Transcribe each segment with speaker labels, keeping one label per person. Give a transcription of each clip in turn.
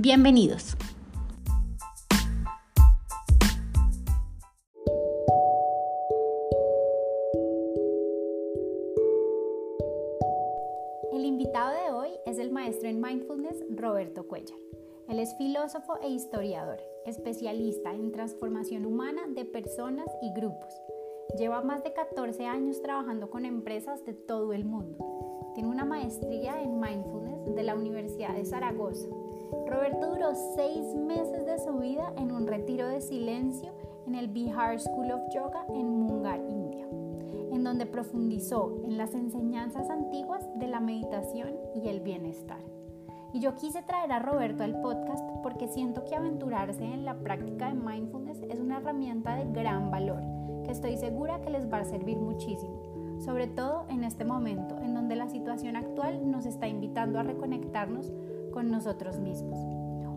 Speaker 1: Bienvenidos. El invitado de hoy es el maestro en mindfulness Roberto Cuellar. Él es filósofo e historiador, especialista en transformación humana de personas y grupos. Lleva más de 14 años trabajando con empresas de todo el mundo. Tiene una maestría en mindfulness de la Universidad de Zaragoza Roberto duró seis meses de su vida en un retiro de silencio en el Bihar School of Yoga en Mungar, India, en donde profundizó en las enseñanzas antiguas de la meditación y el bienestar. Y yo quise traer a Roberto al podcast porque siento que aventurarse en la práctica de mindfulness es una herramienta de gran valor que estoy segura que les va a servir muchísimo, sobre todo en este momento en donde la situación actual nos está invitando a reconectarnos con nosotros mismos.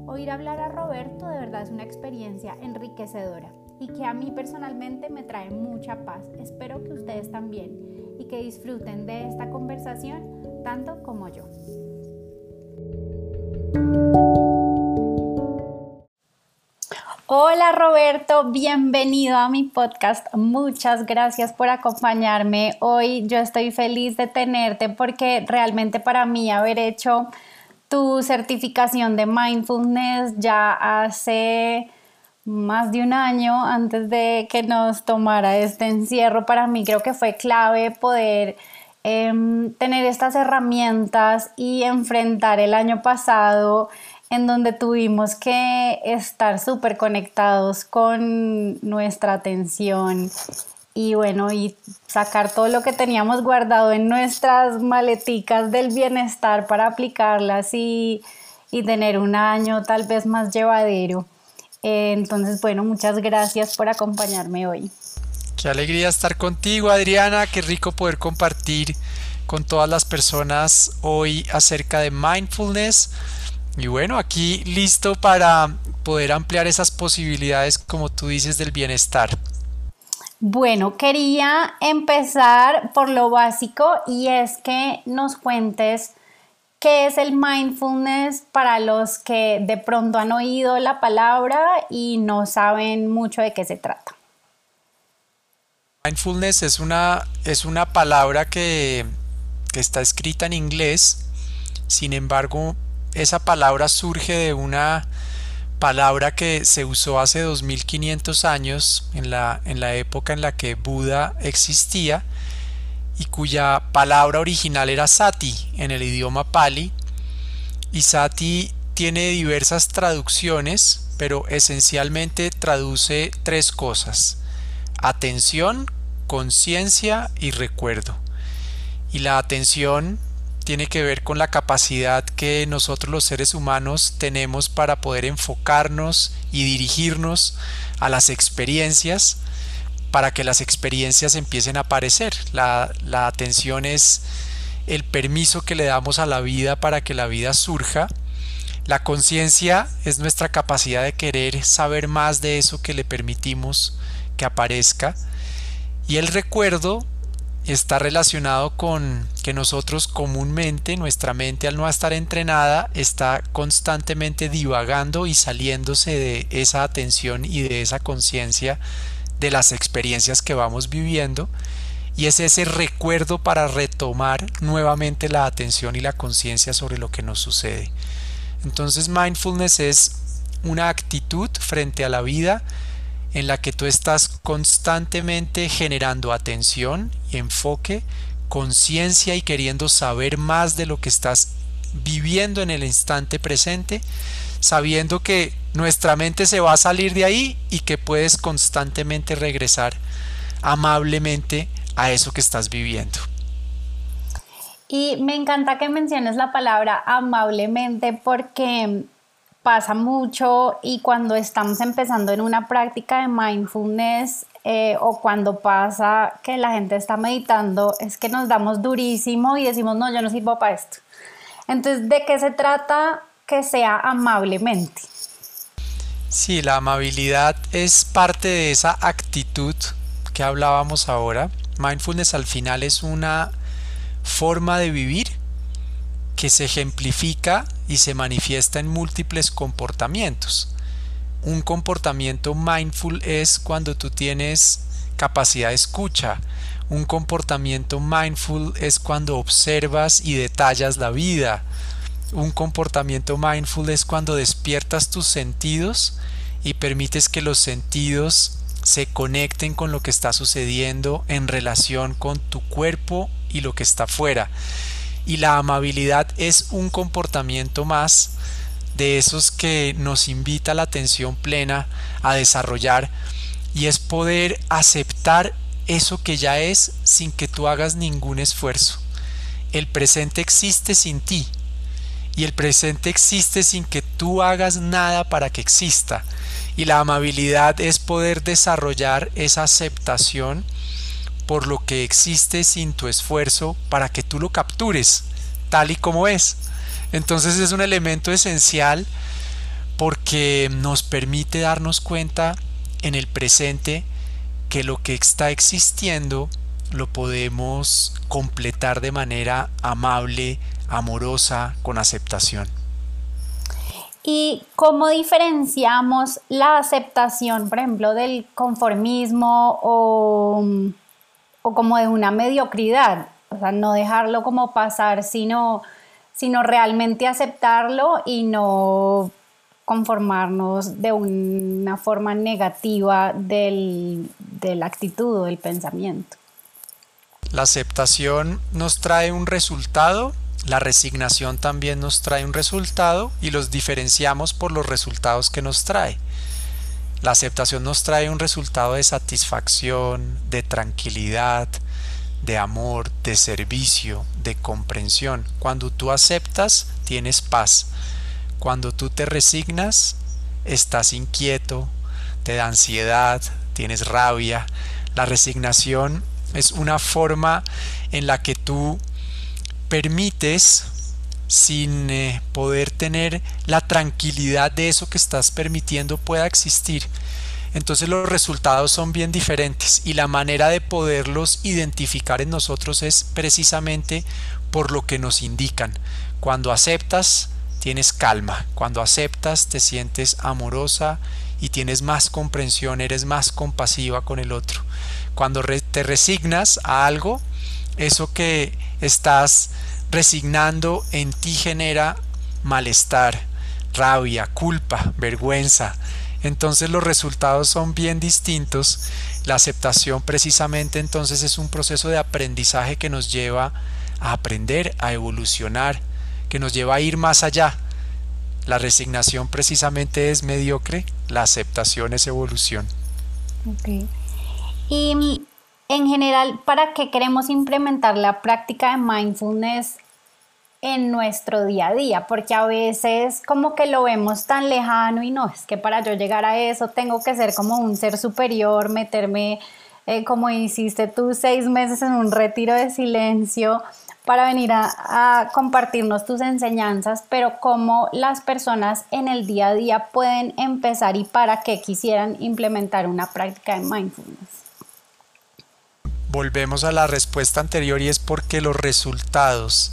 Speaker 1: Oír hablar a Roberto de verdad es una experiencia enriquecedora y que a mí personalmente me trae mucha paz. Espero que ustedes también y que disfruten de esta conversación tanto como yo. Hola Roberto, bienvenido a mi podcast. Muchas gracias por acompañarme. Hoy yo estoy feliz de tenerte porque realmente para mí haber hecho tu certificación de mindfulness ya hace más de un año antes de que nos tomara este encierro. Para mí creo que fue clave poder em, tener estas herramientas y enfrentar el año pasado en donde tuvimos que estar súper conectados con nuestra atención y bueno, y sacar todo lo que teníamos guardado en nuestras maleticas del bienestar para aplicarlas y, tener un año tal vez más llevadero. Eh, entonces, bueno, muchas gracias por acompañarme hoy.
Speaker 2: Qué alegría estar contigo, Adriana. Qué rico poder compartir con todas las personas hoy acerca de mindfulness. Y bueno, aquí listo para poder ampliar esas posibilidades, como tú dices, del bienestar.
Speaker 1: Bueno, quería empezar por lo básico y es que nos cuentes qué es el mindfulness para los que de pronto han oído la palabra y no saben mucho de qué se trata.
Speaker 2: Mindfulness es una, es una palabra que, que está escrita en inglés, sin embargo, esa palabra surge de una palabra que se usó hace 2500 años en la, en la época en la que Buda existía y cuya palabra original era sati en el idioma pali. Y sati tiene diversas traducciones pero esencialmente traduce tres cosas atención, conciencia y recuerdo. Y la atención tiene que ver con la capacidad que nosotros los seres humanos tenemos para poder enfocarnos y dirigirnos a las experiencias para que las experiencias empiecen a aparecer. La, la atención es el permiso que le damos a la vida para que la vida surja. La conciencia es nuestra capacidad de querer saber más de eso que le permitimos que aparezca. Y el recuerdo está relacionado con que nosotros comúnmente, nuestra mente al no estar entrenada, está constantemente divagando y saliéndose de esa atención y de esa conciencia de las experiencias que vamos viviendo. Y es ese recuerdo para retomar nuevamente la atención y la conciencia sobre lo que nos sucede. Entonces mindfulness es una actitud frente a la vida en la que tú estás constantemente generando atención y enfoque, conciencia y queriendo saber más de lo que estás viviendo en el instante presente, sabiendo que nuestra mente se va a salir de ahí y que puedes constantemente regresar amablemente a eso que estás viviendo.
Speaker 1: Y me encanta que menciones la palabra amablemente porque pasa mucho y cuando estamos empezando en una práctica de mindfulness eh, o cuando pasa que la gente está meditando, es que nos damos durísimo y decimos, no, yo no sirvo para esto. Entonces, ¿de qué se trata que sea amablemente?
Speaker 2: Sí, la amabilidad es parte de esa actitud que hablábamos ahora. Mindfulness al final es una forma de vivir que se ejemplifica y se manifiesta en múltiples comportamientos. Un comportamiento mindful es cuando tú tienes capacidad de escucha. Un comportamiento mindful es cuando observas y detallas la vida. Un comportamiento mindful es cuando despiertas tus sentidos y permites que los sentidos se conecten con lo que está sucediendo en relación con tu cuerpo y lo que está fuera y la amabilidad es un comportamiento más de esos que nos invita la atención plena a desarrollar y es poder aceptar eso que ya es sin que tú hagas ningún esfuerzo. El presente existe sin ti y el presente existe sin que tú hagas nada para que exista. Y la amabilidad es poder desarrollar esa aceptación por lo que existe sin tu esfuerzo para que tú lo captures tal y como es. Entonces es un elemento esencial porque nos permite darnos cuenta en el presente que lo que está existiendo lo podemos completar de manera amable, amorosa, con aceptación.
Speaker 1: ¿Y cómo diferenciamos la aceptación, por ejemplo, del conformismo o o como de una mediocridad, o sea, no dejarlo como pasar, sino, sino realmente aceptarlo y no conformarnos de una forma negativa del, de la actitud o del pensamiento.
Speaker 2: La aceptación nos trae un resultado, la resignación también nos trae un resultado y los diferenciamos por los resultados que nos trae. La aceptación nos trae un resultado de satisfacción, de tranquilidad, de amor, de servicio, de comprensión. Cuando tú aceptas, tienes paz. Cuando tú te resignas, estás inquieto, te da ansiedad, tienes rabia. La resignación es una forma en la que tú permites sin eh, poder tener la tranquilidad de eso que estás permitiendo pueda existir. Entonces los resultados son bien diferentes y la manera de poderlos identificar en nosotros es precisamente por lo que nos indican. Cuando aceptas, tienes calma. Cuando aceptas, te sientes amorosa y tienes más comprensión, eres más compasiva con el otro. Cuando te resignas a algo, eso que estás resignando en ti genera malestar, rabia, culpa, vergüenza. Entonces los resultados son bien distintos. La aceptación precisamente entonces es un proceso de aprendizaje que nos lleva a aprender, a evolucionar, que nos lleva a ir más allá. La resignación precisamente es mediocre, la aceptación es evolución.
Speaker 1: Y en general, ¿para qué queremos implementar la práctica de mindfulness en nuestro día a día? Porque a veces como que lo vemos tan lejano y no, es que para yo llegar a eso tengo que ser como un ser superior, meterme, eh, como hiciste tú, seis meses en un retiro de silencio para venir a, a, compartirnos tus enseñanzas, pero cómo las personas en el día a día pueden empezar y para qué quisieran implementar una práctica de mindfulness
Speaker 2: volvemos a la respuesta anterior y es porque los resultados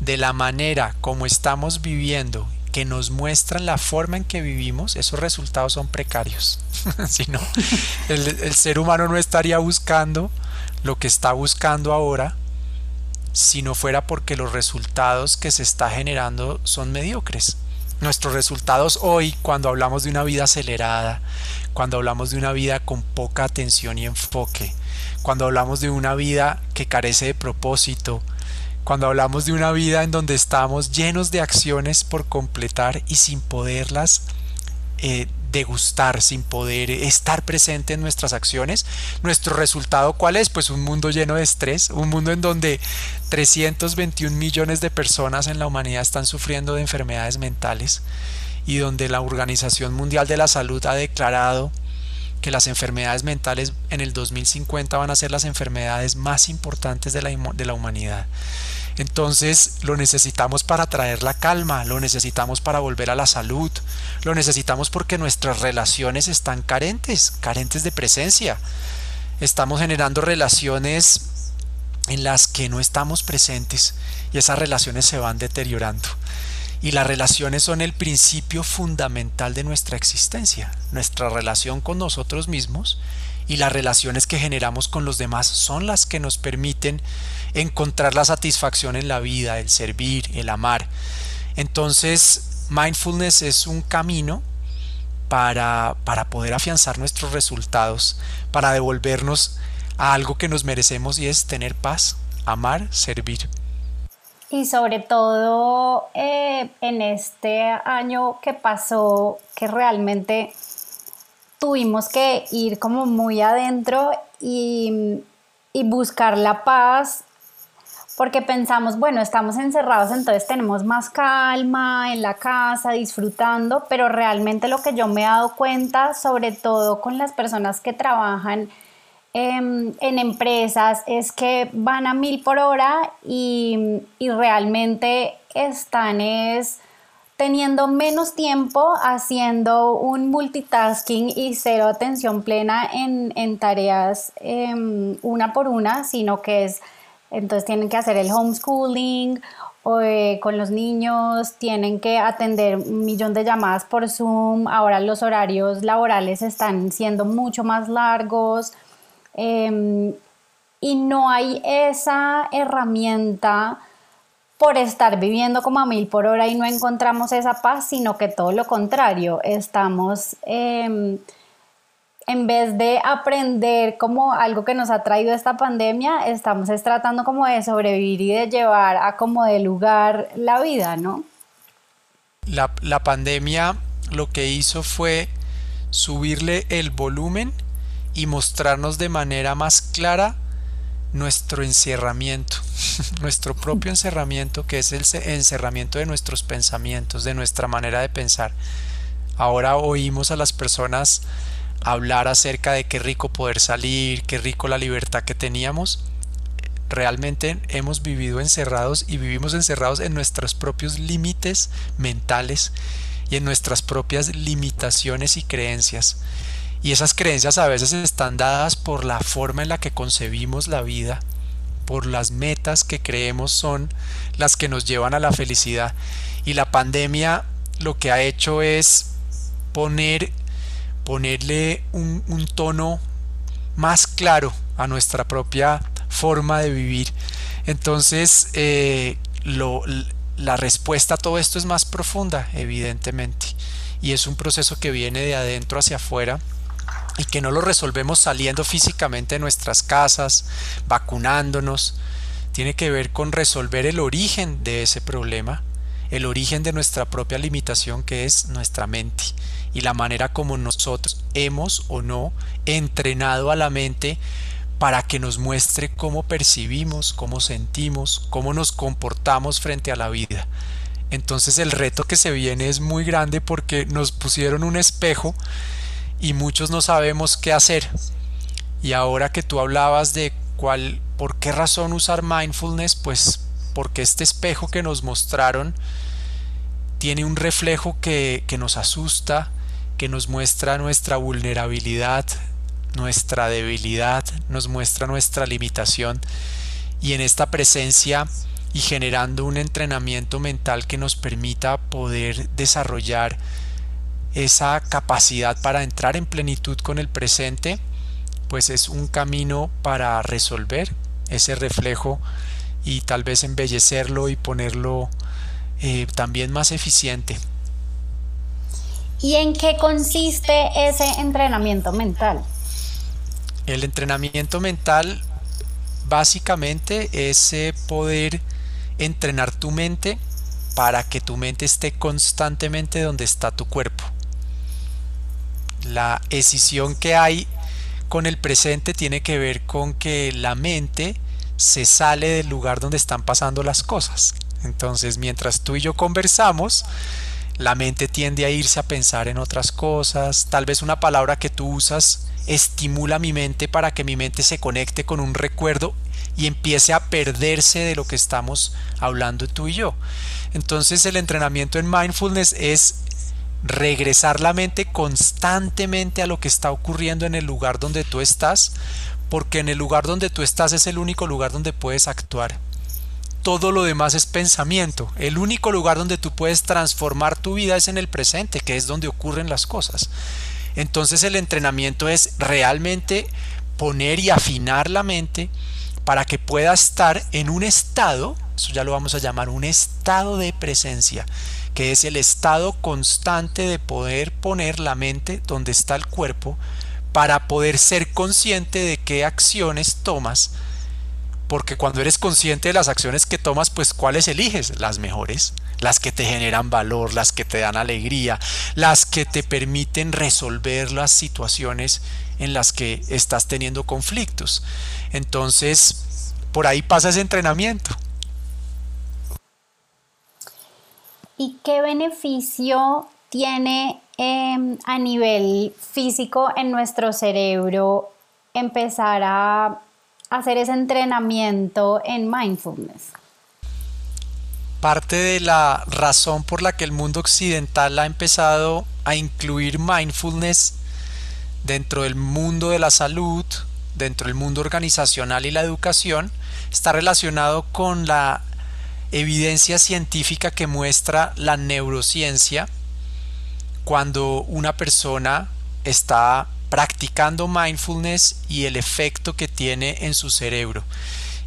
Speaker 2: de la manera como estamos viviendo que nos muestran la forma en que vivimos, esos resultados son precarios. si no, el, el, ser humano no estaría buscando lo que está buscando ahora si no fuera porque los resultados que se está generando son mediocres. Nuestros resultados hoy, cuando hablamos de una vida acelerada, cuando hablamos de una vida con poca atención y enfoque, cuando hablamos de una vida que carece de propósito, cuando hablamos de una vida en donde estamos llenos de acciones por completar y sin poderlas eh, degustar, sin poder estar presente en nuestras acciones, nuestro resultado cuál es? Pues un mundo lleno de estrés, un mundo en donde 321 millones de personas en la humanidad están sufriendo de enfermedades mentales y donde la Organización Mundial de la Salud ha declarado que las enfermedades mentales en el 2050 van a ser las enfermedades más importantes de la, de la humanidad. Entonces lo necesitamos para traer la calma, lo necesitamos para volver a la salud, lo necesitamos porque nuestras relaciones están carentes, carentes de presencia. Estamos generando relaciones en las que no estamos presentes y esas relaciones se van deteriorando. Y las relaciones son el principio fundamental de nuestra existencia. Nuestra relación con nosotros mismos y las relaciones que generamos con los demás son las que nos permiten encontrar la satisfacción en la vida, el servir, el amar. Entonces, mindfulness es un camino para, para poder afianzar nuestros resultados, para devolvernos a algo que nos merecemos y es tener paz, amar, servir.
Speaker 1: Y sobre todo eh, en este año que pasó, que realmente tuvimos que ir como muy adentro y, y buscar la paz porque pensamos, bueno, estamos encerrados, entonces tenemos más calma en la casa, disfrutando, pero realmente lo que yo me he dado cuenta, sobre todo con las personas que trabajan Em, en, empresas es que van a mil por hora y, realmente están es teniendo menos tiempo haciendo un multitasking y cero atención plena en, tareas em, una por una, sino que es, entonces tienen que hacer el homeschooling o, eh, con los niños, tienen que atender un millón de llamadas por Zoom, ahora los horarios laborales están siendo mucho más largos. Em, y no hay esa herramienta por estar viviendo como a mil por hora y no encontramos esa paz, sino que todo lo contrario, estamos em, en vez de aprender como algo que nos ha traído esta pandemia, estamos tratando como de sobrevivir y de llevar a como de lugar la vida, ¿no?
Speaker 2: La, la pandemia lo que hizo fue subirle el volumen y mostrarnos de manera más clara nuestro encerramiento, nuestro propio encerramiento, que es el encerramiento de nuestros pensamientos, de nuestra manera de pensar. Ahora oímos a las personas hablar acerca de qué rico poder salir, qué rico la libertad que teníamos. Realmente hemos vivido encerrados y vivimos encerrados en nuestros propios límites mentales y en nuestras propias limitaciones y creencias. Y esas creencias a veces están dadas por la forma en la que concebimos la vida, por las metas que creemos son las que nos llevan a la felicidad. Y la pandemia lo que ha hecho es poner, ponerle un, tono más claro a nuestra propia forma de vivir. Entonces, eh, la respuesta a todo esto es más profunda, evidentemente. Y es un proceso que viene de adentro hacia afuera y que no lo resolvemos saliendo físicamente de nuestras casas, vacunándonos, tiene que ver con resolver el origen de ese problema, el origen de nuestra propia limitación que es nuestra mente y la manera como nosotros hemos o no entrenado a la mente para que nos muestre cómo percibimos, cómo sentimos, cómo nos comportamos frente a la vida. Entonces el reto que se viene es muy grande porque nos pusieron un espejo y muchos no sabemos qué hacer. Y ahora que tú hablabas de cuál, por qué razón usar mindfulness, pues porque este espejo que nos mostraron tiene un reflejo que, que nos asusta, que nos muestra nuestra vulnerabilidad, nuestra debilidad, nos muestra nuestra limitación y en esta presencia y generando un entrenamiento mental que nos permita poder desarrollar esa capacidad para entrar en plenitud con el presente, pues es un camino para resolver ese reflejo y tal vez embellecerlo y ponerlo eh, también más eficiente.
Speaker 1: ¿Y en qué consiste ese entrenamiento mental?
Speaker 2: El entrenamiento mental básicamente es eh, poder entrenar tu mente para que tu mente esté constantemente donde está tu cuerpo la escisión que hay con el presente tiene que ver con que la mente se sale del lugar donde están pasando las cosas. Entonces, mientras tú y yo conversamos, la mente tiende a irse a pensar en otras cosas, tal vez una palabra que tú usas estimula mi mente para que mi mente se conecte con un recuerdo y empiece a perderse de lo que estamos hablando tú y yo. Entonces el entrenamiento en mindfulness es regresar la mente constantemente a lo que está ocurriendo en el lugar donde tú estás, porque en el lugar donde tú estás es el único lugar donde puedes actuar. Todo lo demás es pensamiento. El único lugar donde tú puedes transformar tu vida es en el presente, que es donde ocurren las cosas. Entonces el entrenamiento es realmente poner y afinar la mente para que pueda estar en un estado, eso ya lo vamos a llamar un estado de presencia, que es el estado constante de poder poner la mente donde está el cuerpo para poder ser consciente de qué acciones tomas. Porque cuando eres consciente de las acciones que tomas, pues cuáles eliges? Las mejores, las que te generan valor, las que te dan alegría, las que te permiten resolver las situaciones en las que estás teniendo conflictos. Entonces, por ahí pasa ese entrenamiento.
Speaker 1: ¿Y qué beneficio tiene em, a nivel físico en nuestro cerebro empezar a hacer ese entrenamiento en mindfulness?
Speaker 2: Parte de la razón por la que el mundo occidental ha empezado a incluir mindfulness dentro del mundo de la salud, dentro del mundo organizacional y la educación, está relacionado con la evidencia científica que muestra la neurociencia cuando una persona está practicando mindfulness y el efecto que tiene en su cerebro.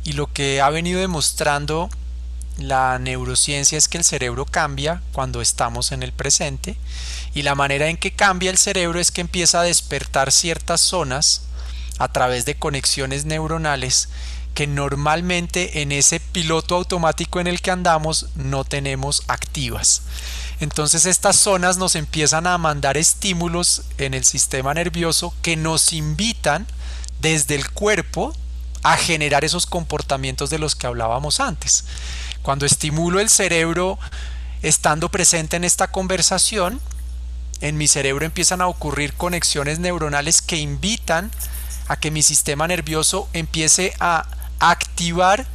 Speaker 2: Y lo que ha venido demostrando la neurociencia es que el cerebro cambia cuando estamos en el presente y la manera en que cambia el cerebro es que empieza a despertar ciertas zonas a través de conexiones neuronales que normalmente en ese piloto automático en el que andamos no tenemos activas. Entonces estas zonas nos empiezan a mandar estímulos en el sistema nervioso que nos invitan desde el cuerpo a generar esos comportamientos de los que hablábamos antes. Cuando estimulo el cerebro estando presente en esta conversación, en mi cerebro empiezan a ocurrir conexiones neuronales que invitan a que mi sistema nervioso empiece a activar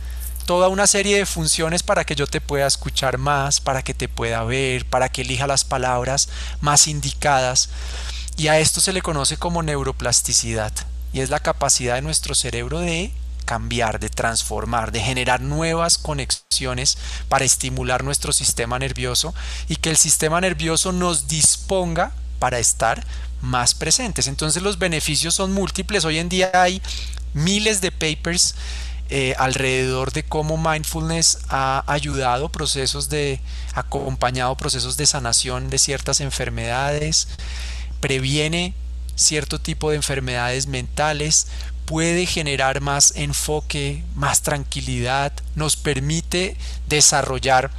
Speaker 2: toda una serie de funciones para que yo te pueda escuchar más, para que te pueda ver, para que elija las palabras más indicadas. Y a esto se le conoce como neuroplasticidad. Y es la capacidad de nuestro cerebro de cambiar, de transformar, de generar nuevas conexiones para estimular nuestro sistema nervioso y que el sistema nervioso nos disponga para estar más presentes. Entonces los beneficios son múltiples. Hoy en día hay miles de papers eh, alrededor de cómo mindfulness ha ayudado procesos de, acompañado procesos de sanación de ciertas enfermedades, previene cierto tipo de enfermedades mentales, puede generar más enfoque, más tranquilidad, nos permite desarrollar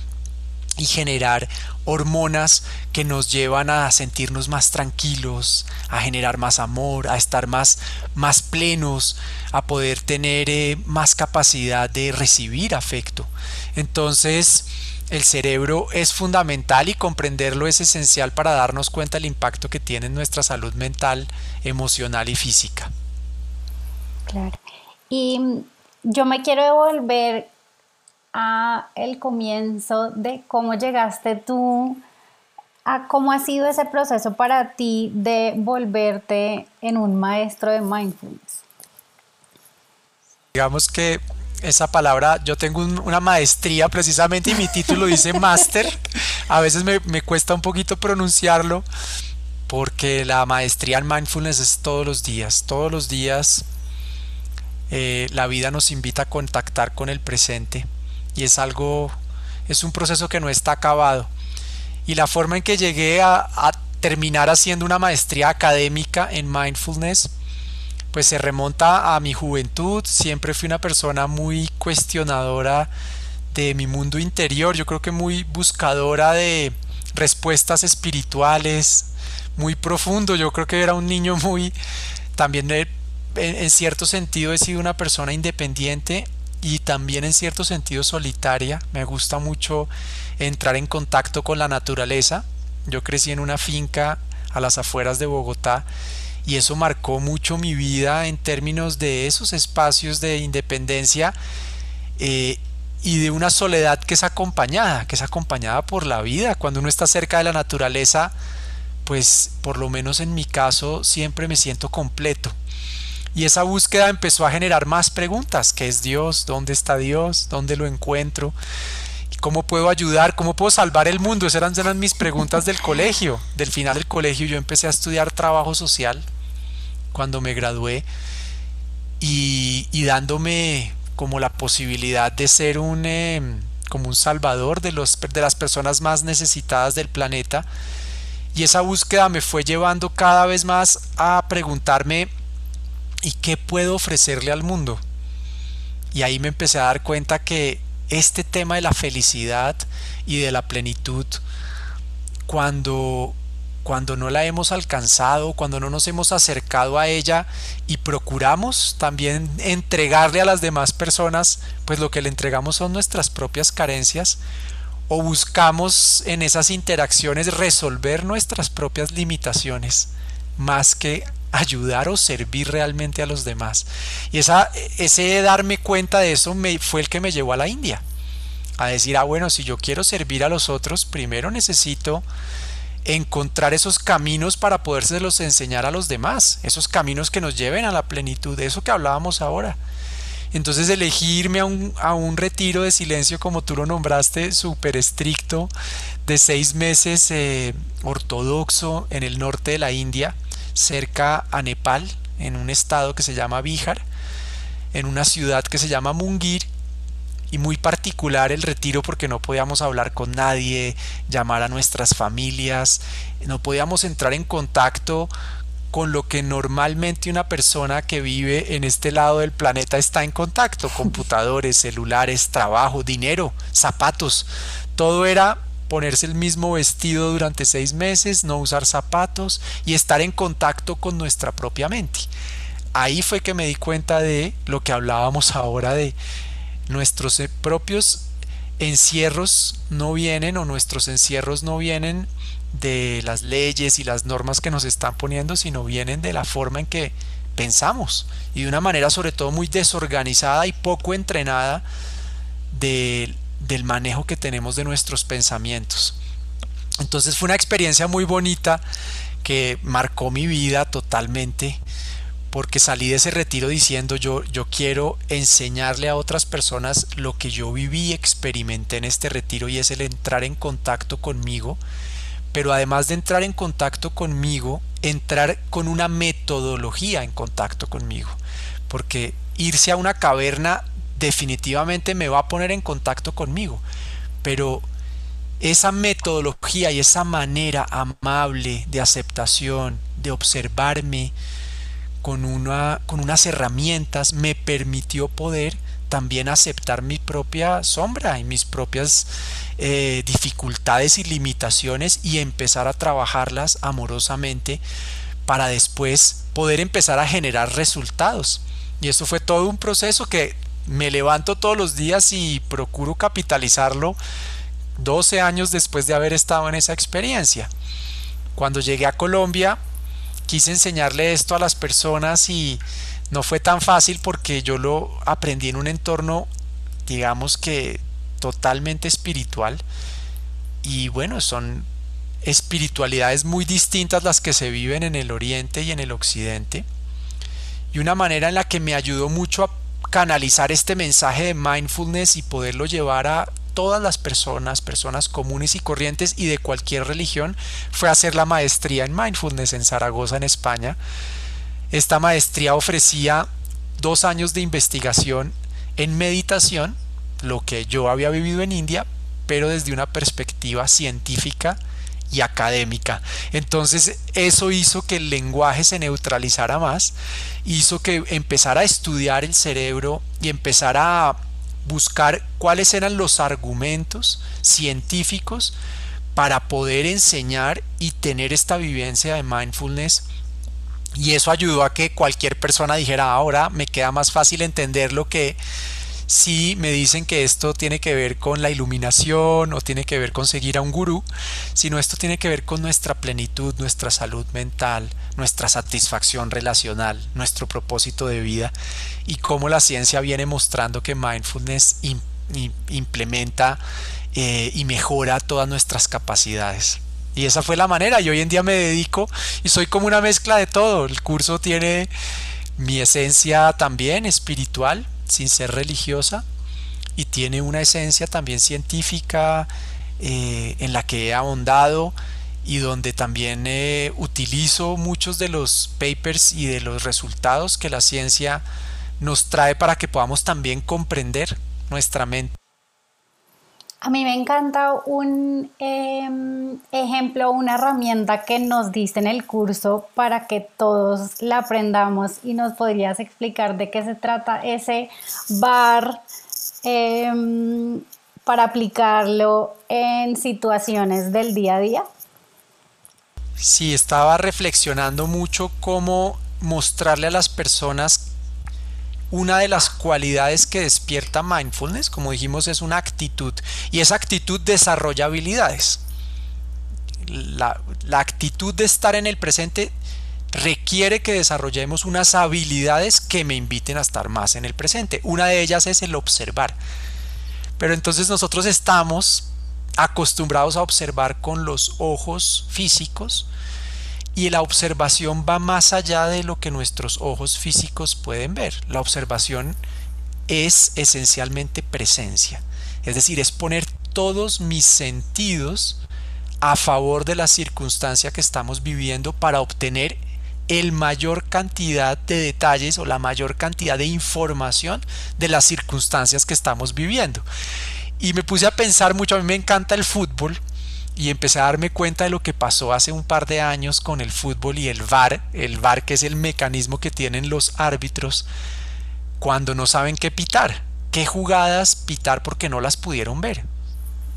Speaker 2: y generar hormonas que nos llevan a sentirnos más tranquilos, a generar más amor, a estar más, más plenos, a poder tener eh, más capacidad de recibir afecto. Entonces, el cerebro es fundamental y comprenderlo es esencial para darnos cuenta del impacto que tiene en nuestra salud mental, emocional y física.
Speaker 1: Claro. Y yo me quiero devolver a el comienzo de cómo llegaste tú a cómo ha sido ese proceso para ti de volverte en un maestro de mindfulness.
Speaker 2: Digamos que esa palabra, yo tengo una maestría precisamente y mi título dice máster. A veces me, me, cuesta un poquito pronunciarlo porque la maestría en mindfulness es todos los días. Todos los días eh, la vida nos invita a contactar con el presente y es algo, es un proceso que no está acabado. Y la forma en que llegué a, terminar haciendo una maestría académica en mindfulness, pues se remonta a mi juventud. Siempre fui una persona muy cuestionadora de mi mundo interior. Yo creo que muy buscadora de respuestas espirituales, muy profundo. Yo creo que era un niño muy también en, cierto sentido he sido una persona independiente y también en cierto sentido solitaria. Me gusta mucho entrar en contacto con la naturaleza. Yo crecí en una finca a las afueras de Bogotá y eso marcó mucho mi vida en términos de esos espacios de independencia eh, y de una soledad que es acompañada, que es acompañada por la vida. Cuando uno está cerca de la naturaleza, pues por lo menos en mi caso siempre me siento completo. Y esa búsqueda empezó a generar más preguntas. ¿Qué es Dios? ¿Dónde está Dios? ¿Dónde lo encuentro? ¿Cómo puedo ayudar? ¿Cómo puedo salvar el mundo? Esas eran, mis preguntas del colegio. Del final del colegio yo empecé a estudiar trabajo social cuando me gradué y, dándome como la posibilidad de ser un, em, como un salvador de, los, de las personas más necesitadas del planeta. Y esa búsqueda me fue llevando cada vez más a preguntarme ¿y qué puedo ofrecerle al mundo? Y ahí me empecé a dar cuenta que este tema de la felicidad y de la plenitud, cuando, cuando no la hemos alcanzado, cuando no nos hemos acercado a ella y procuramos también entregarle a las demás personas, pues lo que le entregamos son nuestras propias carencias, o buscamos en esas interacciones resolver nuestras propias limitaciones, más que ayudar o servir realmente a los demás. Y esa, ese darme cuenta de eso me, fue el que me llevó a la India. A decir, ah, bueno, si yo quiero servir a los otros, primero necesito encontrar esos caminos para podérselos enseñar a los demás, esos caminos que nos lleven a la plenitud, de eso que hablábamos ahora. Entonces elegirme a un, a un retiro de silencio, como tú lo nombraste, súper estricto, de seis meses eh, ortodoxo en el norte de la India, cerca a Nepal, en un estado que se llama Bihar, en una ciudad que se llama Mungir, y muy particular el retiro porque no podíamos hablar con nadie, llamar a nuestras familias, no podíamos entrar en contacto con lo que normalmente una persona que vive en este lado del planeta está en contacto, computadores, celulares, trabajo, dinero, zapatos, todo era ponerse el mismo vestido durante seis meses, no usar zapatos y estar en contacto con nuestra propia mente. Ahí fue que me di cuenta de lo que hablábamos ahora de nuestros propios encierros no vienen o nuestros encierros no vienen de las leyes y las normas que nos están poniendo, sino vienen de la forma en que pensamos y de una manera sobre todo muy desorganizada y poco entrenada de del manejo que tenemos de nuestros pensamientos. Entonces fue una experiencia muy bonita que marcó mi vida totalmente porque salí de ese retiro diciendo yo, yo quiero enseñarle a otras personas lo que yo viví y experimenté en este retiro y es el entrar en contacto conmigo, pero además de entrar en contacto conmigo, entrar con una metodología en contacto conmigo, porque irse a una caverna definitivamente me va a poner en contacto conmigo. Pero esa metodología y esa manera amable de aceptación, de observarme con, una, con unas herramientas, me permitió poder también aceptar mi propia sombra y mis propias eh, dificultades y limitaciones y empezar a trabajarlas amorosamente para después poder empezar a generar resultados. Y eso fue todo un proceso que me levanto todos los días y procuro capitalizarlo 12 años después de haber estado en esa experiencia. Cuando llegué a Colombia, quise enseñarle esto a las personas y no fue tan fácil porque yo lo aprendí en un entorno, digamos que totalmente espiritual. Y bueno, son espiritualidades muy distintas las que se viven en el oriente y en el occidente. Y una manera en la que me ayudó mucho a canalizar este mensaje de mindfulness y poderlo llevar a todas las personas, personas comunes y corrientes y de cualquier religión, fue hacer la maestría en mindfulness en Zaragoza, en España. Esta maestría ofrecía dos años de investigación en meditación, lo que yo había vivido en India, pero desde una perspectiva científica y académica. Entonces eso hizo que el lenguaje se neutralizara más, hizo que empezara a estudiar el cerebro y empezara a buscar cuáles eran los argumentos científicos para poder enseñar y tener esta vivencia de mindfulness y eso ayudó a que cualquier persona dijera ahora me queda más fácil entender lo que si me dicen que esto tiene que ver con la iluminación o tiene que ver con seguir a un gurú, sino esto tiene que ver con nuestra plenitud, nuestra salud mental, nuestra satisfacción relacional, nuestro propósito de vida y cómo la ciencia viene mostrando que mindfulness implementa eh, y mejora todas nuestras capacidades. Y esa fue la manera. Y hoy en día me dedico y soy como una mezcla de todo. El curso tiene mi esencia también espiritual, sin ser religiosa, y tiene una esencia también científica eh, en la que he ahondado y donde también eh, utilizo muchos de los papers y de los resultados que la ciencia nos trae para que podamos también comprender nuestra mente.
Speaker 1: A mí me encanta un em, ejemplo, una herramienta que nos diste en el curso para que todos la aprendamos y nos podrías explicar de qué se trata ese bar em, para aplicarlo en situaciones del día a día.
Speaker 2: Sí, estaba reflexionando mucho cómo mostrarle a las personas una de las cualidades que despierta mindfulness, como dijimos, es una actitud y esa actitud desarrolla habilidades. La, actitud de estar en el presente requiere que desarrollemos unas habilidades que me inviten a estar más en el presente. Una de ellas es el observar. Pero entonces nosotros estamos acostumbrados a observar con los ojos físicos y la observación va más allá de lo que nuestros ojos físicos pueden ver. La observación es esencialmente presencia, es decir, es poner todos mis sentidos a favor de la circunstancia que estamos viviendo para obtener el mayor cantidad de detalles o la mayor cantidad de información de las circunstancias que estamos viviendo. Y me puse a pensar mucho, a mí me encanta el fútbol y empecé a darme cuenta de lo que pasó hace un par de años con el fútbol y el VAR, el VAR que es el mecanismo que tienen los árbitros cuando no saben qué pitar, qué jugadas pitar porque no las pudieron ver.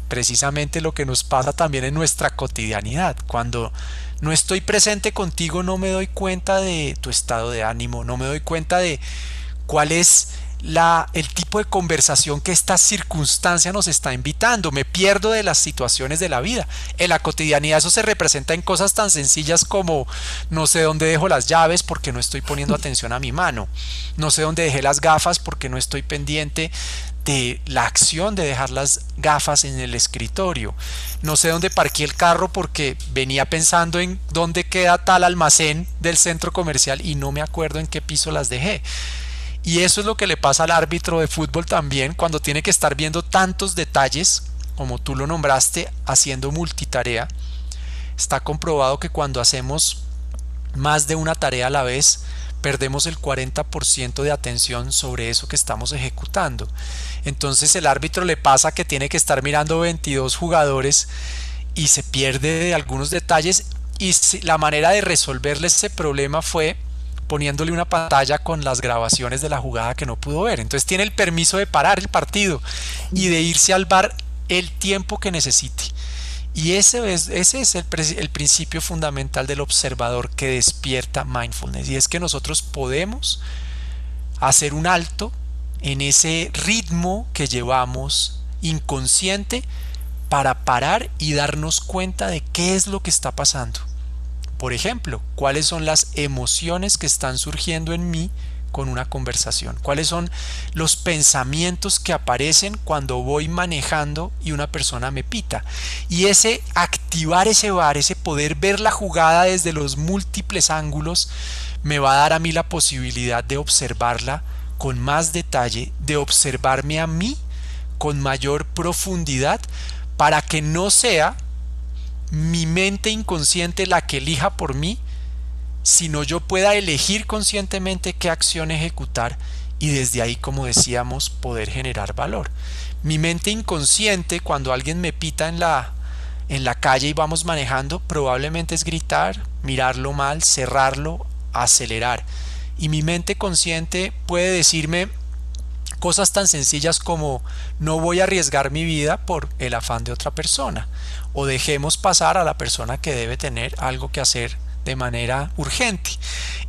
Speaker 2: Precisamente lo que nos pasa también en nuestra cotidianidad. Cuando no estoy presente contigo no me doy cuenta de tu estado de ánimo, no me doy cuenta de cuál es el tipo de conversación que esta circunstancia nos está invitando. Me pierdo de las situaciones de la vida. En la cotidianidad eso se representa en cosas tan sencillas como no sé dónde dejo las llaves porque no estoy poniendo atención a mi mano. No sé dónde dejé las gafas porque no estoy pendiente de la acción de dejar las gafas en el escritorio. No sé dónde parqué el carro porque venía pensando en dónde queda tal almacén del centro comercial y no me acuerdo en qué piso las dejé. Y eso es lo que le pasa al árbitro de fútbol también cuando tiene que estar viendo tantos detalles, como tú lo nombraste, haciendo multitarea. Está comprobado que cuando hacemos más de una tarea a la vez, perdemos el 40% de atención sobre eso que estamos ejecutando. Entonces el árbitro le pasa que tiene que estar mirando 22 jugadores y se pierde de algunos detalles y la manera de resolverle ese problema fue poniéndole una pantalla con las grabaciones de la jugada que no pudo ver. Entonces tiene el permiso de parar el partido y de irse al bar el tiempo que necesite. Y ese es, ese es el, el principio fundamental del observador que despierta mindfulness. Y es que nosotros podemos hacer un alto en ese ritmo que llevamos inconsciente para parar y darnos cuenta de qué es lo que está pasando. Por ejemplo, cuáles son las emociones que están surgiendo en mí con una conversación, cuáles son los pensamientos que aparecen cuando voy manejando y una persona me pita. Y ese activar ese bar, ese poder ver la jugada desde los múltiples ángulos, me va a dar a mí la posibilidad de observarla con más detalle, de observarme a mí con mayor profundidad, para que no sea mi mente inconsciente la que elija por mí, sino yo pueda elegir conscientemente qué acción ejecutar y desde ahí, como decíamos, poder generar valor. Mi mente inconsciente, cuando alguien me pita en la, en la calle y vamos manejando, probablemente es gritar, mirarlo mal, cerrarlo, acelerar. Y mi mente consciente puede decirme cosas tan sencillas como no voy a arriesgar mi vida por el afán de otra persona o dejemos pasar a la persona que debe tener algo que hacer de manera urgente.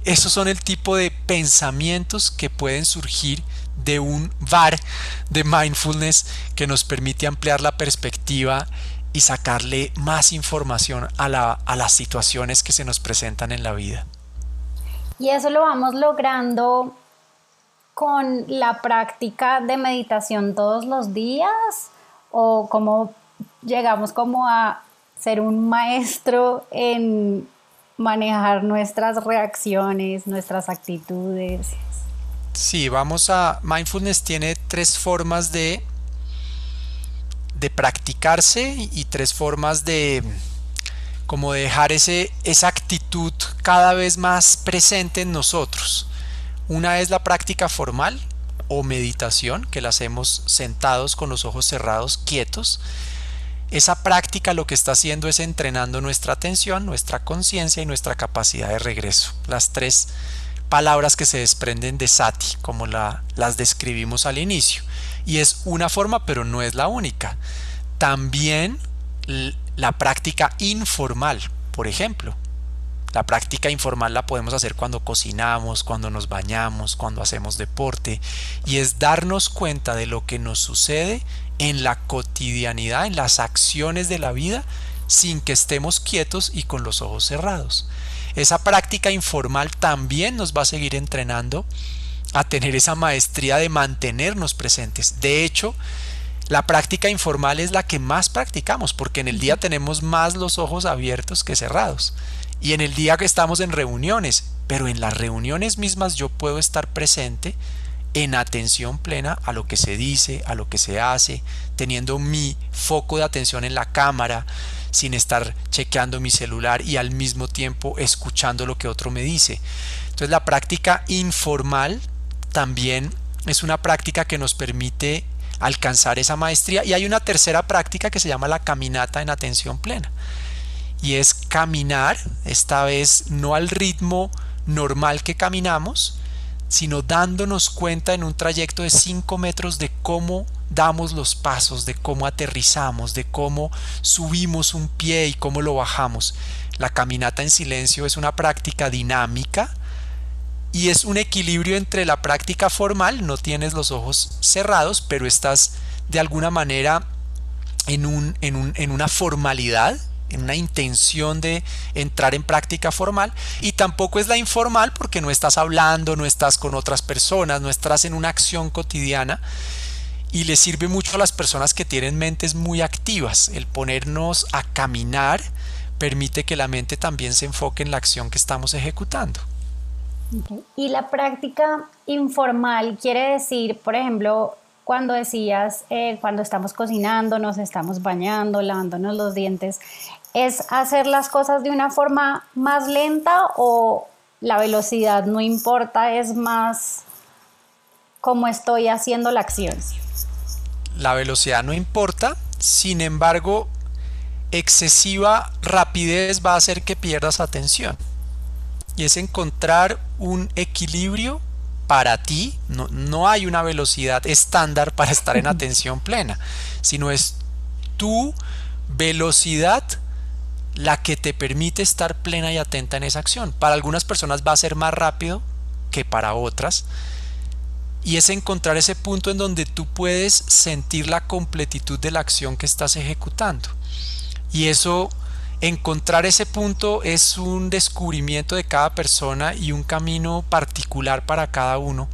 Speaker 2: Esos son el tipo de pensamientos que pueden surgir de un VAR de mindfulness que nos permite ampliar la perspectiva y sacarle más información a, a las situaciones que se nos presentan en la vida.
Speaker 1: Y eso lo vamos logrando con la práctica de meditación todos los días o cómo llegamos como a ser un maestro en manejar nuestras reacciones, nuestras actitudes.
Speaker 2: Sí, vamos a mindfulness tiene tres formas de de practicarse y tres formas de como dejar ese, esa actitud cada vez más presente en nosotros. Una es la práctica formal o meditación, que la hacemos sentados con los ojos cerrados, quietos. Esa práctica lo que está haciendo es entrenando nuestra atención, nuestra conciencia y nuestra capacidad de regreso. Las tres palabras que se desprenden de sati, como la, las describimos al inicio. Y es una forma, pero no es la única. También la práctica informal, por ejemplo. La práctica informal la podemos hacer cuando cocinamos, cuando nos bañamos, cuando hacemos deporte y es darnos cuenta de lo que nos sucede en la cotidianidad, en las acciones de la vida, sin que estemos quietos y con los ojos cerrados. Esa práctica informal también nos va a seguir entrenando a tener esa maestría de mantenernos presentes. De hecho, la práctica informal es la que más practicamos porque en el día tenemos más los ojos abiertos que cerrados y en el día que estamos en reuniones, pero en las reuniones mismas yo puedo estar presente en atención plena a lo que se dice, a lo que se hace, teniendo mi foco de atención en la cámara, sin estar chequeando mi celular y al mismo tiempo escuchando lo que otro me dice. Entonces la práctica informal también es una práctica que nos permite alcanzar esa maestría y hay una tercera práctica que se llama la caminata en atención plena y es caminar, esta vez no al ritmo normal que caminamos, sino dándonos cuenta en un trayecto de 5 metros de cómo damos los pasos, de cómo aterrizamos, de cómo subimos un pie y cómo lo bajamos. La caminata en silencio es una práctica dinámica y es un equilibrio entre la práctica formal, no tienes los ojos cerrados, pero estás de alguna manera en, un, en, un, en una formalidad en una intención de entrar en práctica formal y tampoco es la informal porque no estás hablando, no estás con otras personas, no estás en una acción cotidiana y le sirve mucho a las personas que tienen mentes muy activas. El ponernos a caminar permite que la mente también se enfoque en la acción que estamos ejecutando.
Speaker 1: Y la práctica informal quiere decir, por ejemplo, cuando decías, eh, cuando estamos cocinando, nos estamos bañando, lavándonos los dientes, ¿es hacer las cosas de una forma más lenta o la velocidad no importa, es más cómo estoy haciendo la acción?
Speaker 2: La velocidad no importa, sin embargo, excesiva rapidez va a hacer que pierdas atención. Y es encontrar un equilibrio para ti, no, hay una velocidad estándar para estar en atención plena, sino es tu velocidad la que te permite estar plena y atenta en esa acción. Para algunas personas va a ser más rápido que para otras. Y es encontrar ese punto en donde tú puedes sentir la completitud de la acción que estás ejecutando. Y eso encontrar ese punto es un descubrimiento de cada persona y un camino particular para cada uno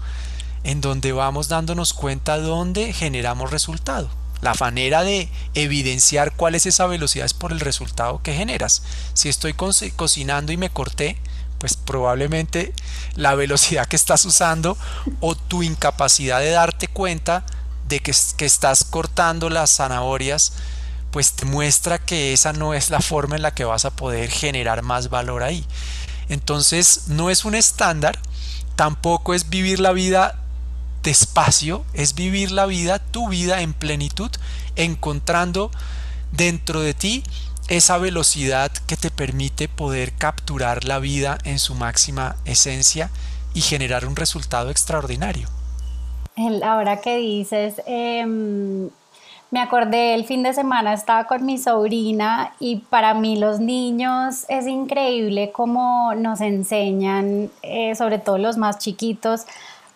Speaker 2: en donde vamos dándonos cuenta dónde generamos resultado. La manera de evidenciar cuál es esa velocidad es por el resultado que generas. Si estoy cocinando y me corté, pues probablemente la velocidad que estás usando o tu incapacidad de darte cuenta de que, que estás cortando las zanahorias pues te muestra que esa no es la forma en la que vas a poder generar más valor ahí. Entonces no es un estándar, tampoco es vivir la vida despacio, es vivir la vida, tu vida en plenitud, encontrando dentro de ti esa velocidad que te permite poder capturar la vida en su máxima esencia y generar un resultado extraordinario.
Speaker 1: Ahora que dices, em, Me acordé el fin de semana estaba con mi sobrina y para mí los niños es increíble cómo nos enseñan, eh, sobre todo los más chiquitos,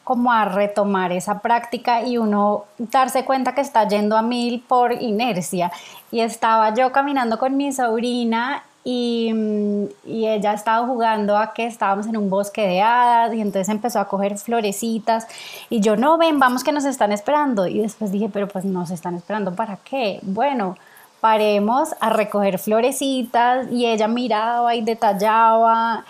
Speaker 1: como a retomar esa práctica y uno darse cuenta que está yendo a mil por inercia. Y estaba yo caminando con mi sobrina y, mm, y, ella estaba jugando a que estábamos en un bosque de hadas y entonces empezó a coger florecitas y yo no ven, vamos que nos están esperando y después dije, pero pues nos están esperando para qué? Bueno, paremos a recoger florecitas y ella miraba y detallaba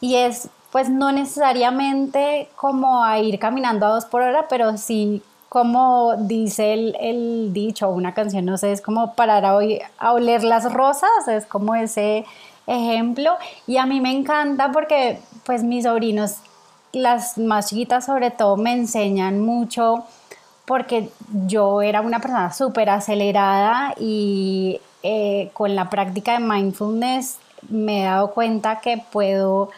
Speaker 1: y es pues no necesariamente como a ir caminando a dos por hora, pero sí como dice el, dicho una canción, no sé, es como parar a, a oler las rosas, es como ese ejemplo. Y a mí me encanta porque pues mis sobrinos, las más chiquitas sobre todo, me enseñan mucho porque yo era una persona súper acelerada y eh, con la práctica de mindfulness me he dado cuenta que puedo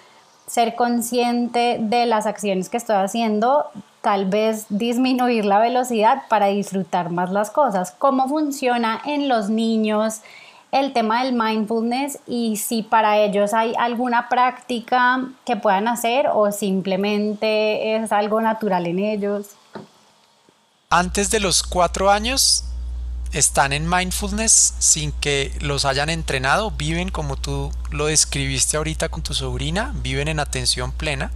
Speaker 1: ser consciente de las acciones que estoy haciendo tal vez disminuir la velocidad para disfrutar más las cosas. ¿Cómo funciona en los niños el tema del mindfulness y si para ellos hay alguna práctica que puedan hacer o simplemente es algo natural en ellos?
Speaker 2: Antes de los cuatro años están en mindfulness sin que los hayan entrenado, viven como tú lo describiste ahorita con tu sobrina, viven en atención plena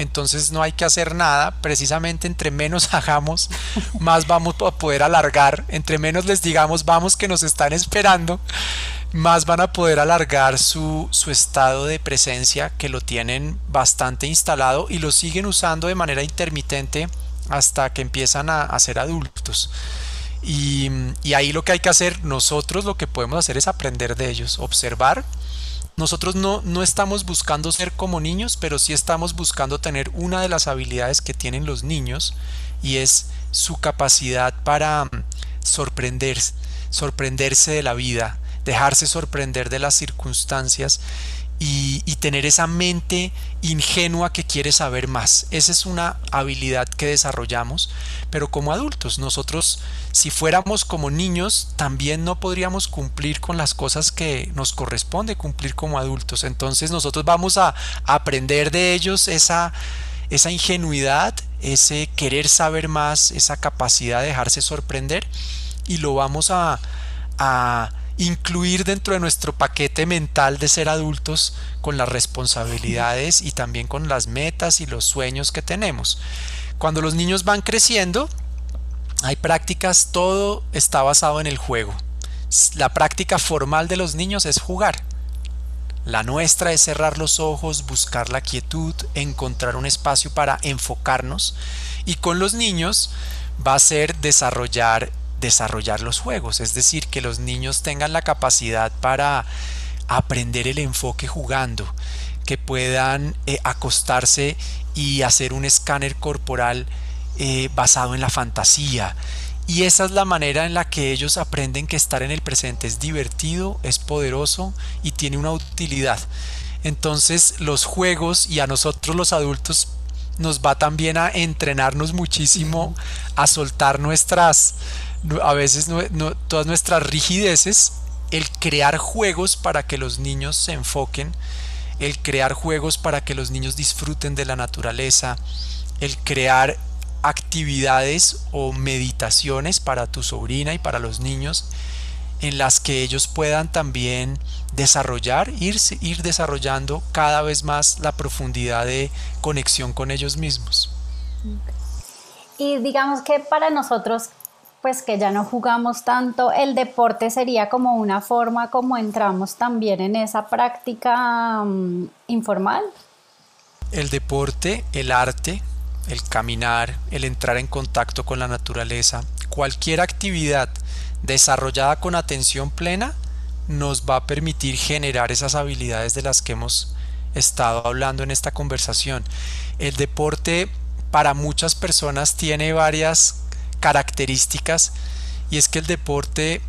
Speaker 2: entonces no hay que hacer nada, precisamente entre menos hagamos, más vamos a poder alargar, entre menos les digamos vamos que nos están esperando, más van a poder alargar su, su estado de presencia que lo tienen bastante instalado y lo siguen usando de manera intermitente hasta que empiezan a, ser adultos. Y, ahí lo que hay que hacer, nosotros lo que podemos hacer es aprender de ellos, observar nosotros no, no estamos buscando ser como niños, pero sí estamos buscando tener una de las habilidades que tienen los niños y es su capacidad para mm, sorprenderse, sorprenderse de la vida, dejarse sorprender de las circunstancias y, tener esa mente ingenua que quiere saber más. Esa es una habilidad que desarrollamos, pero como adultos, nosotros si fuéramos como niños, también no podríamos cumplir con las cosas que nos corresponde cumplir como adultos. Entonces nosotros vamos a aprender de ellos esa, esa ingenuidad, ese querer saber más, esa capacidad de dejarse sorprender y lo vamos a, a incluir dentro de nuestro paquete mental de ser adultos con las responsabilidades y también con las metas y los sueños que tenemos. Cuando los niños van creciendo, hay prácticas, todo está basado en el juego. La práctica formal de los niños es jugar. La nuestra es cerrar los ojos, buscar la quietud, encontrar un espacio para enfocarnos y con los niños va a ser desarrollar desarrollar los juegos, es decir, que los niños tengan la capacidad para aprender el enfoque jugando, que puedan eh, acostarse y hacer un escáner corporal eh, basado en la fantasía. Y esa es la manera en la que ellos aprenden que estar en el presente es divertido, es poderoso y tiene una utilidad. Entonces los juegos y a nosotros los adultos nos va también a entrenarnos muchísimo a soltar nuestras a veces todas nuestras rigideces, el crear juegos para que los niños se enfoquen, el crear juegos para que los niños disfruten de la naturaleza, el crear actividades o meditaciones para tu sobrina y para los niños en las que ellos puedan también desarrollar, ir, ir desarrollando cada vez más la profundidad de conexión con ellos mismos.
Speaker 1: Y digamos que para nosotros pues que ya no jugamos tanto, el deporte sería como una forma como entramos también en esa práctica mm, informal.
Speaker 2: El deporte, el arte, el caminar, el entrar en contacto con la naturaleza, cualquier actividad desarrollada con atención plena nos va a permitir generar esas habilidades de las que hemos estado hablando en esta conversación. El deporte para muchas personas tiene varias características y es que el deporte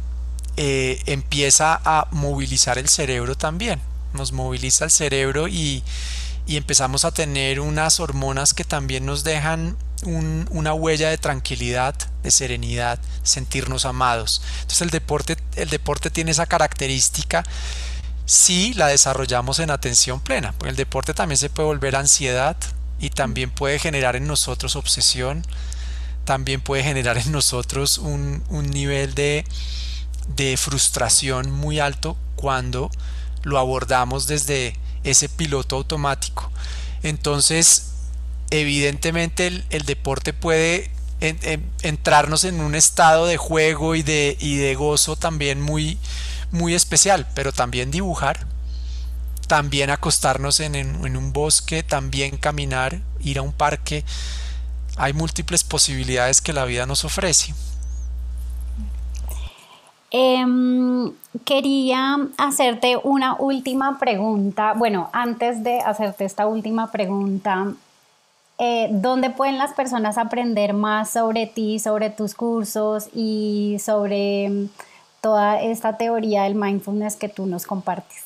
Speaker 2: eh, empieza a movilizar el cerebro también, nos moviliza el cerebro y, empezamos a tener unas hormonas que también nos dejan una huella de tranquilidad, de serenidad, sentirnos amados. Entonces el deporte, el deporte tiene esa característica si la desarrollamos en atención plena. Porque el deporte también se puede volver ansiedad y también puede generar en nosotros obsesión, también puede generar en nosotros un, un nivel de, de frustración muy alto cuando lo abordamos desde ese piloto automático. Entonces, evidentemente el, deporte puede entrarnos en un estado de juego y de, y de gozo también muy, muy especial, pero también dibujar, también acostarnos en, en, un bosque, también caminar, ir a un parque. Hay múltiples posibilidades que la vida nos ofrece.
Speaker 1: Em, quería hacerte una última pregunta. Bueno, antes de hacerte esta última pregunta, eh, ¿dónde pueden las personas aprender más sobre ti, sobre tus cursos y sobre em, toda esta teoría del mindfulness que tú nos compartes?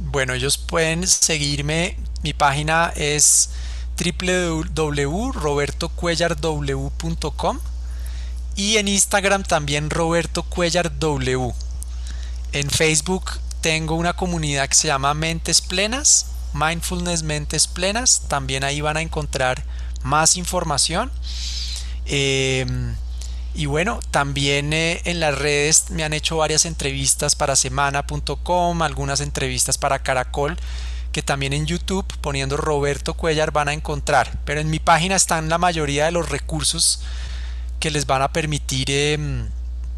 Speaker 2: Bueno, ellos pueden seguirme. Mi página es www.robertocuellarw.com y en Instagram también Roberto Cuellar W. En Facebook tengo una comunidad que se llama Mentes Plenas, Mindfulness Mentes Plenas. También ahí van a encontrar más información. Em, y bueno, también eh, en las redes me han hecho varias entrevistas para semana.com, algunas entrevistas para Caracol, que también en YouTube poniendo Roberto Cuellar van a encontrar. Pero en mi página están la mayoría de los recursos que les van a permitir em,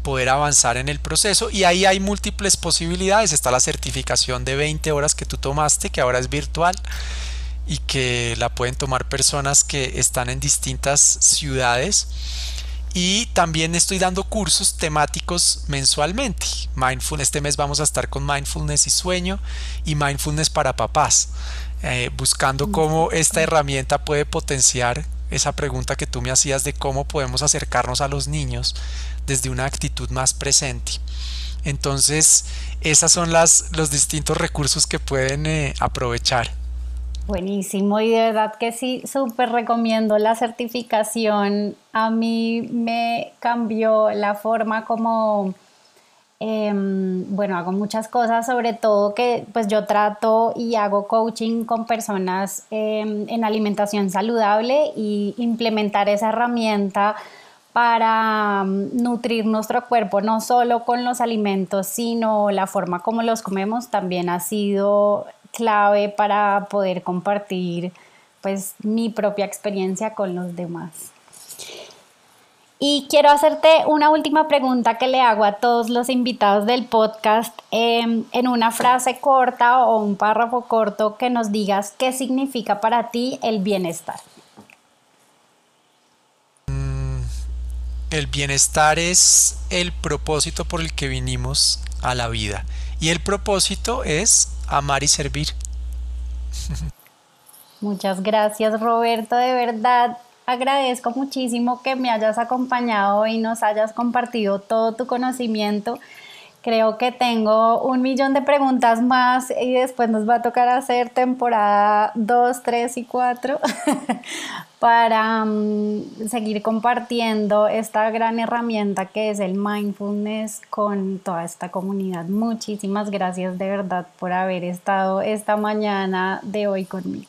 Speaker 2: poder avanzar en el proceso y ahí hay múltiples posibilidades. Está la certificación de 20 horas que tú tomaste, que ahora es virtual y que la pueden tomar personas que están en distintas ciudades. Y también estoy dando cursos temáticos mensualmente. Mindfulness, este mes vamos a estar con mindfulness y sueño y mindfulness para papás, eh, buscando cómo esta herramienta puede potenciar esa pregunta que tú me hacías de cómo podemos acercarnos a los niños desde una actitud más presente. Entonces, esos son las, los distintos recursos que pueden eh, aprovechar.
Speaker 1: Buenísimo y de verdad que sí, súper recomiendo la certificación. A mí me cambió la forma como Em, bueno, hago muchas cosas, sobre todo que pues yo trato y hago coaching con personas em, en alimentación saludable y implementar esa herramienta para mm, nutrir nuestro cuerpo, no solo con los alimentos, sino la forma como los comemos también ha sido clave para poder compartir pues mi propia experiencia con los demás. Y quiero hacerte una última pregunta que le hago a todos los invitados del podcast em, en una frase corta o un párrafo corto que nos digas qué significa para ti el bienestar.
Speaker 2: Mm, el bienestar es el propósito por el que vinimos a la vida y el propósito es amar y servir.
Speaker 1: Muchas gracias Roberto, de verdad agradezco muchísimo que me hayas acompañado y nos hayas compartido todo tu conocimiento. Creo que tengo un millón de preguntas más y después nos va a tocar hacer temporada 2, 3 y 4 para mm, seguir compartiendo esta gran herramienta que es el mindfulness con toda esta comunidad. Muchísimas gracias de verdad por haber estado esta mañana de hoy conmigo.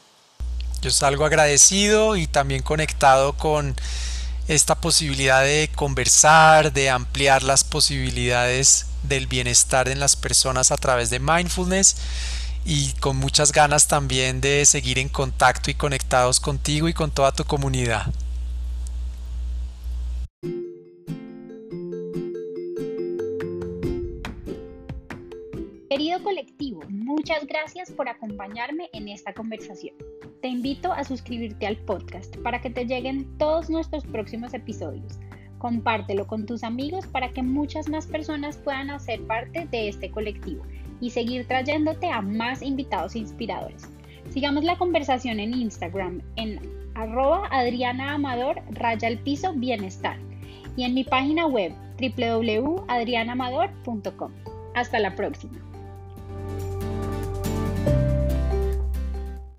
Speaker 2: Yo salgo agradecido y también conectado con esta posibilidad de conversar, de ampliar las posibilidades del bienestar en las personas a través de mindfulness y con muchas ganas también de seguir en contacto y conectados contigo y con toda tu comunidad.
Speaker 1: Querido colectivo, muchas gracias por acompañarme en esta conversación. Te invito a suscribirte al podcast para que te lleguen todos nuestros próximos episodios. Compártelo con tus amigos para que muchas más personas puedan hacer parte de este colectivo y seguir trayéndote a más invitados inspiradores. Sigamos la conversación en Instagram en arroba Adriana Amador raya el piso bienestar y en mi página web www.adrianamador.com. Hasta la próxima.